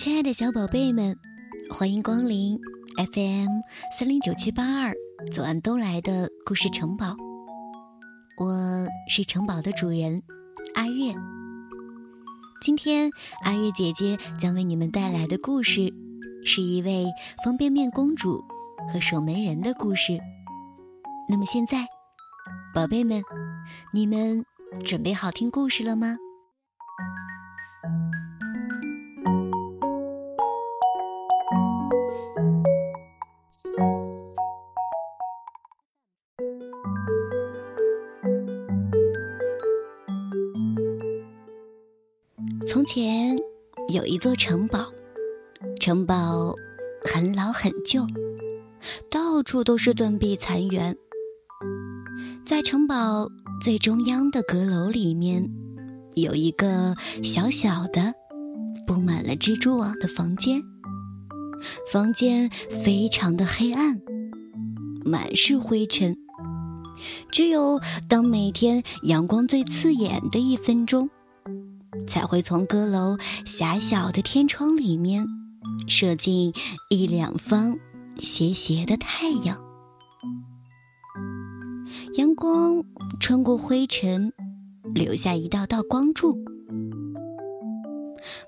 亲爱的小宝贝们，欢迎光临 FM 三零九七八二左岸东来的故事城堡。我是城堡的主人阿月。今天阿月姐姐将为你们带来的故事，是一位方便面公主和守门人的故事。那么现在，宝贝们，你们准备好听故事了吗？座城堡，城堡很老很旧，到处都是断壁残垣。在城堡最中央的阁楼里面，有一个小小的、布满了蜘蛛网的房间。房间非常的黑暗，满是灰尘。只有当每天阳光最刺眼的一分钟。才会从阁楼狭小的天窗里面射进一两方斜斜的太阳，阳光穿过灰尘，留下一道道光柱。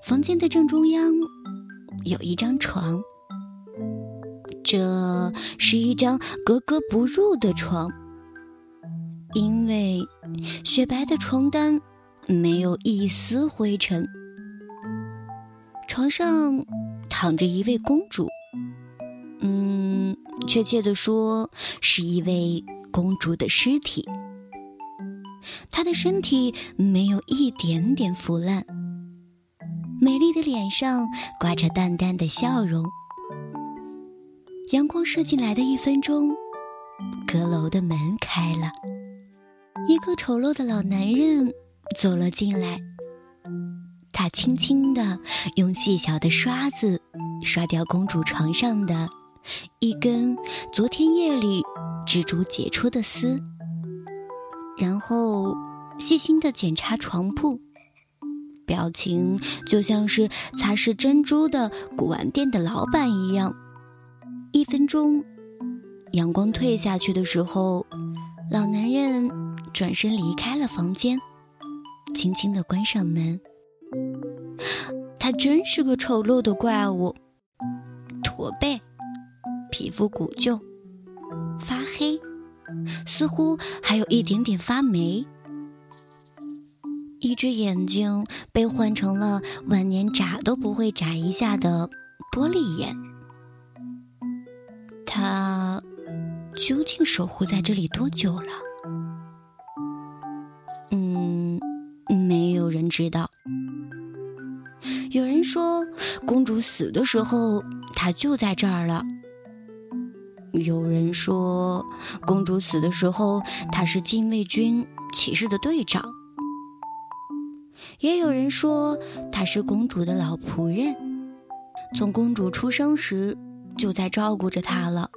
房间的正中央有一张床，这是一张格格不入的床，因为雪白的床单。没有一丝灰尘。床上躺着一位公主，嗯，确切的说，是一位公主的尸体。她的身体没有一点点腐烂，美丽的脸上挂着淡淡的笑容。阳光射进来的一分钟，阁楼的门开了，一个丑陋的老男人。走了进来，他轻轻地用细小的刷子刷掉公主床上的一根昨天夜里蜘蛛结出的丝，然后细心地检查床铺，表情就像是擦拭珍珠的古玩店的老板一样。一分钟，阳光退下去的时候，老男人转身离开了房间。轻轻地关上门。他真是个丑陋的怪物，驼背，皮肤古旧，发黑，似乎还有一点点发霉。一只眼睛被换成了晚年眨都不会眨一下的玻璃眼。他究竟守护在这里多久了？知道，有人说公主死的时候，她就在这儿了。有人说公主死的时候，她是禁卫军骑士的队长。也有人说她是公主的老仆人，从公主出生时就在照顾着她了。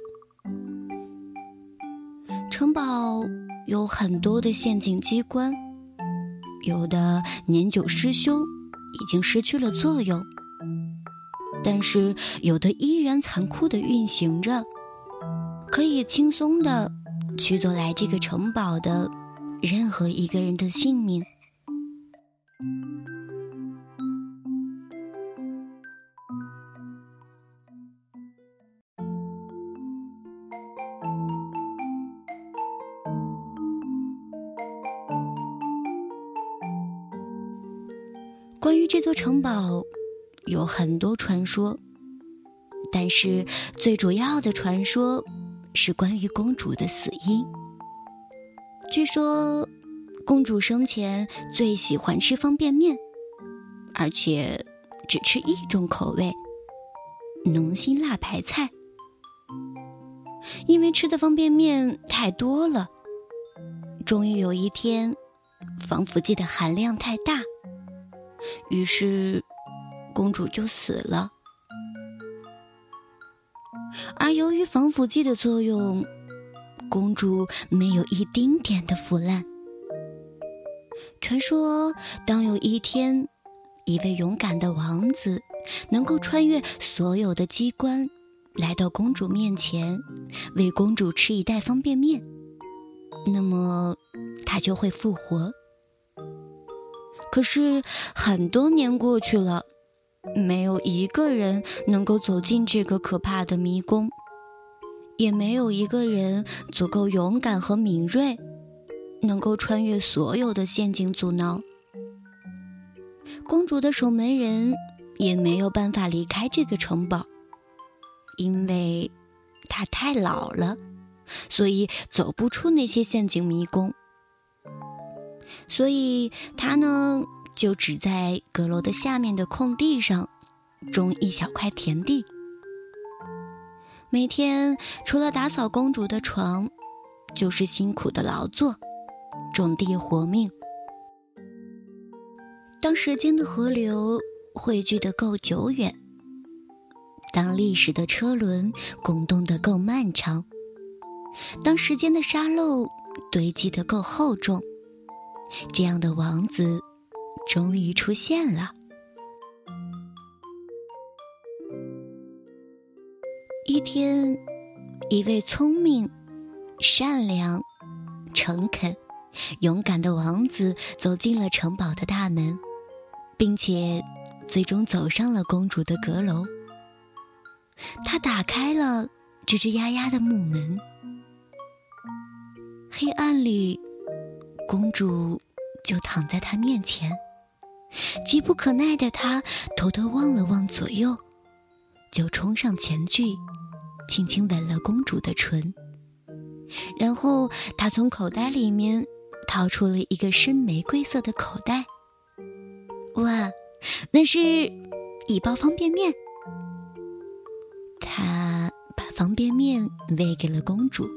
城堡有很多的陷阱机关。有的年久失修，已经失去了作用；但是有的依然残酷的运行着，可以轻松的取走来这个城堡的任何一个人的性命。关于这座城堡，有很多传说，但是最主要的传说是关于公主的死因。据说，公主生前最喜欢吃方便面，而且只吃一种口味——浓辛辣白菜。因为吃的方便面太多了，终于有一天，防腐剂的含量太大。于是，公主就死了。而由于防腐剂的作用，公主没有一丁点的腐烂。传说，当有一天，一位勇敢的王子能够穿越所有的机关，来到公主面前，为公主吃一袋方便面，那么她就会复活。可是很多年过去了，没有一个人能够走进这个可怕的迷宫，也没有一个人足够勇敢和敏锐，能够穿越所有的陷阱阻挠。公主的守门人也没有办法离开这个城堡，因为他太老了，所以走不出那些陷阱迷宫。所以他呢，就只在阁楼的下面的空地上种一小块田地，每天除了打扫公主的床，就是辛苦的劳作，种地活命。当时间的河流汇聚的够久远，当历史的车轮滚动的够漫长，当时间的沙漏堆积的够厚重。这样的王子终于出现了。一天，一位聪明、善良、诚恳、勇敢的王子走进了城堡的大门，并且最终走上了公主的阁楼。他打开了吱吱呀呀的木门，黑暗里。公主就躺在他面前，急不可耐的他偷偷望了望左右，就冲上前去，轻轻吻了公主的唇。然后他从口袋里面掏出了一个深玫瑰色的口袋，哇，那是一包方便面。他把方便面喂给了公主，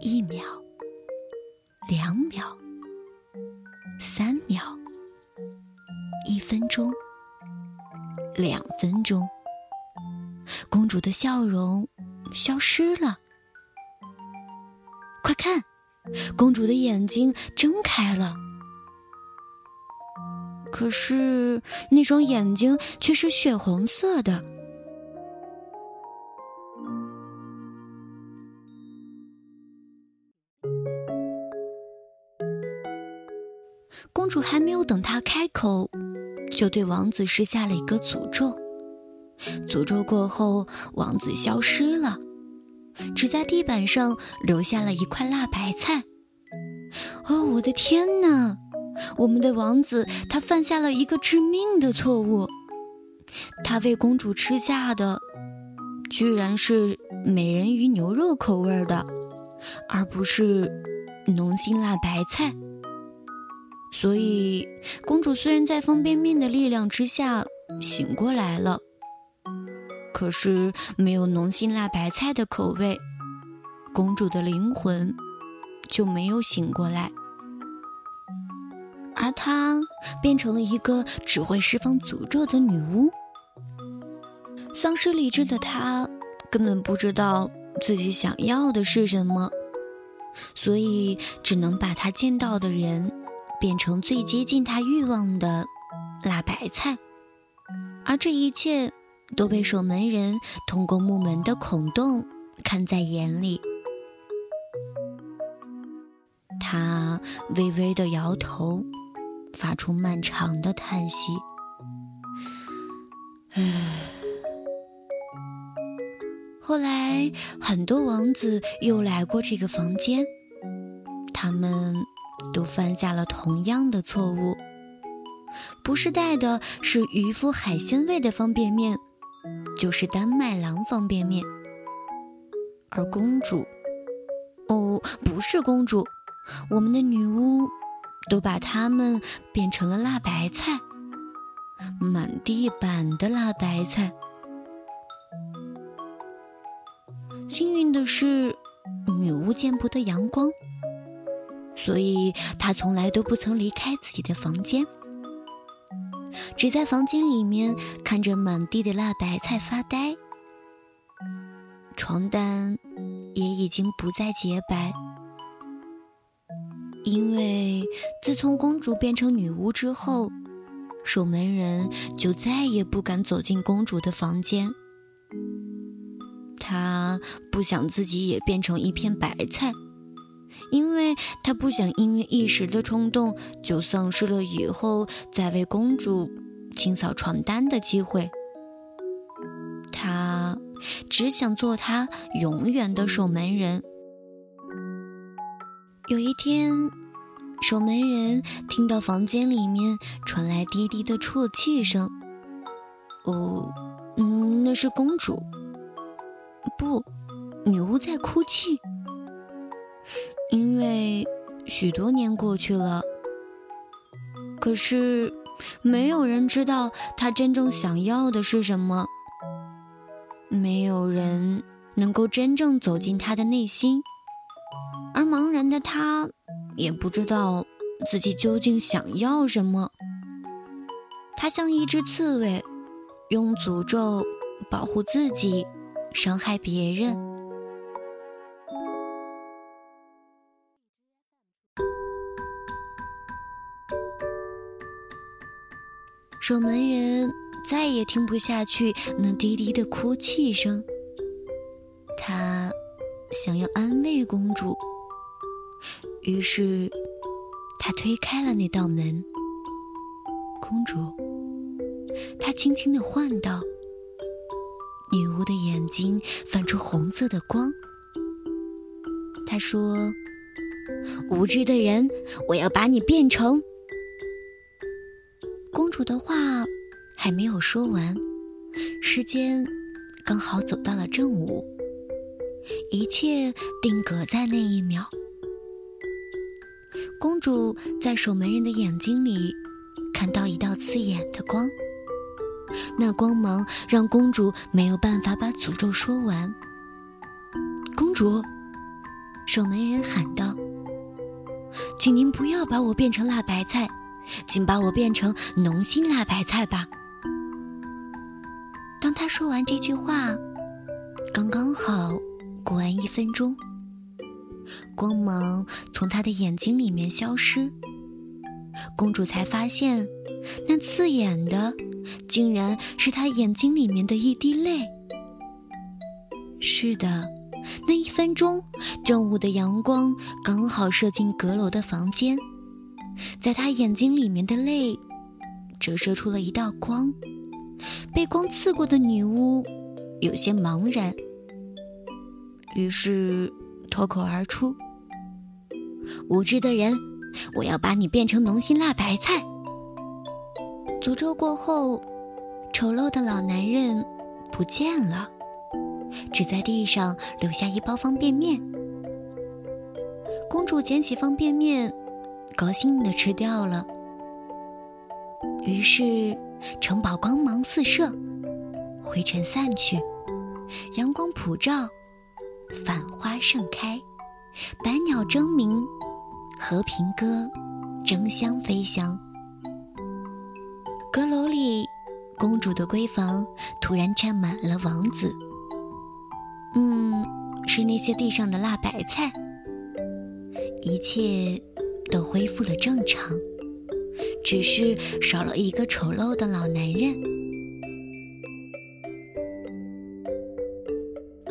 一秒。两秒，三秒，一分钟，两分钟，公主的笑容消失了。快看，公主的眼睛睁开了，可是那双眼睛却是血红色的。公主还没有等他开口，就对王子施下了一个诅咒。诅咒过后，王子消失了，只在地板上留下了一块辣白菜。哦，我的天哪！我们的王子他犯下了一个致命的错误，他为公主吃下的居然是美人鱼牛肉口味的，而不是浓心辣白菜。所以，公主虽然在方便面的力量之下醒过来了，可是没有浓辛辣白菜的口味，公主的灵魂就没有醒过来，而她变成了一个只会释放诅咒的女巫。丧失理智的她根本不知道自己想要的是什么，所以只能把她见到的人。变成最接近他欲望的辣白菜，而这一切都被守门人通过木门的孔洞看在眼里。他微微的摇头，发出漫长的叹息。唉。后来，很多王子又来过这个房间，他们。都犯下了同样的错误，不是带的是渔夫海鲜味的方便面，就是丹麦郎方便面。而公主，哦，不是公主，我们的女巫都把它们变成了辣白菜，满地板的辣白菜。幸运的是，女巫见不得阳光。所以，他从来都不曾离开自己的房间，只在房间里面看着满地的辣白菜发呆。床单也已经不再洁白，因为自从公主变成女巫之后，守门人就再也不敢走进公主的房间。他不想自己也变成一片白菜，因为他不想因为一时的冲动就丧失了以后再为公主清扫床单的机会。他只想做他永远的守门人。有一天，守门人听到房间里面传来滴滴的啜泣声。哦，嗯，那是公主。不，女巫在哭泣。因为许多年过去了，可是没有人知道他真正想要的是什么。没有人能够真正走进他的内心，而茫然的他也不知道自己究竟想要什么。他像一只刺猬，用诅咒保护自己。伤害别人，守门人再也听不下去那低低的哭泣声。他想要安慰公主，于是他推开了那道门。公主，他轻轻的唤道。女巫的眼睛泛出红色的光。她说：“无知的人，我要把你变成……”公主的话还没有说完，时间刚好走到了正午，一切定格在那一秒。公主在守门人的眼睛里看到一道刺眼的光。那光芒让公主没有办法把诅咒说完。公主，守门人喊道：“请您不要把我变成辣白菜，请把我变成浓心辣白菜吧。”当他说完这句话，刚刚好过完一分钟，光芒从他的眼睛里面消失，公主才发现那刺眼的。竟然是他眼睛里面的一滴泪。是的，那一分钟，正午的阳光刚好射进阁楼的房间，在他眼睛里面的泪折射出了一道光。被光刺过的女巫有些茫然，于是脱口而出：“无知的人，我要把你变成浓心辣白菜。”诅咒过后，丑陋的老男人不见了，只在地上留下一包方便面。公主捡起方便面，高兴的吃掉了。于是，城堡光芒四射，灰尘散去，阳光普照，繁花盛开，百鸟争鸣，和平鸽争相飞翔。阁楼里，公主的闺房突然站满了王子。嗯，是那些地上的辣白菜。一切都恢复了正常，只是少了一个丑陋的老男人。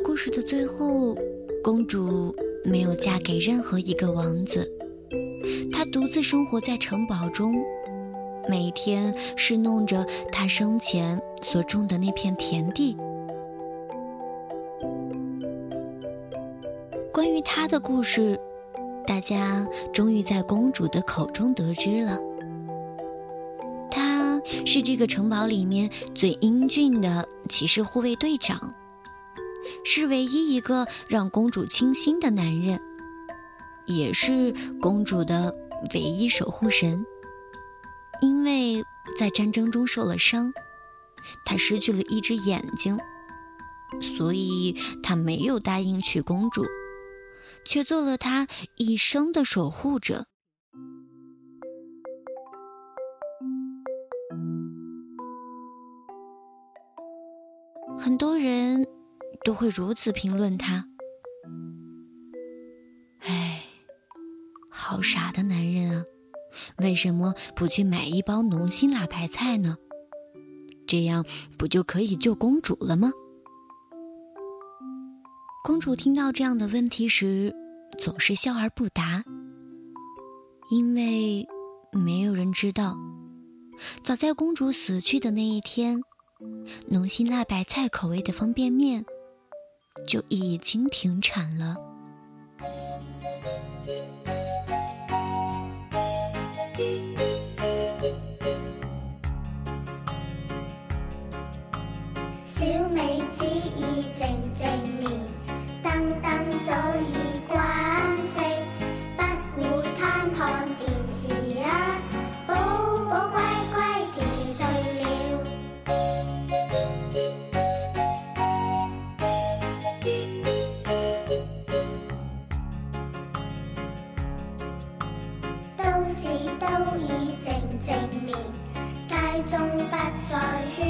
故事的最后，公主没有嫁给任何一个王子，她独自生活在城堡中。每天侍弄着她生前所种的那片田地。关于他的故事，大家终于在公主的口中得知了。他是这个城堡里面最英俊的骑士护卫队长，是唯一一个让公主倾心的男人，也是公主的唯一守护神。因为在战争中受了伤，他失去了一只眼睛，所以他没有答应娶公主，却做了他一生的守护者。很多人都会如此评论他：“哎，好傻的男人啊！”为什么不去买一包浓心辣白菜呢？这样不就可以救公主了吗？公主听到这样的问题时，总是笑而不答，因为没有人知道，早在公主死去的那一天，浓辛辣白菜口味的方便面就已经停产了。宝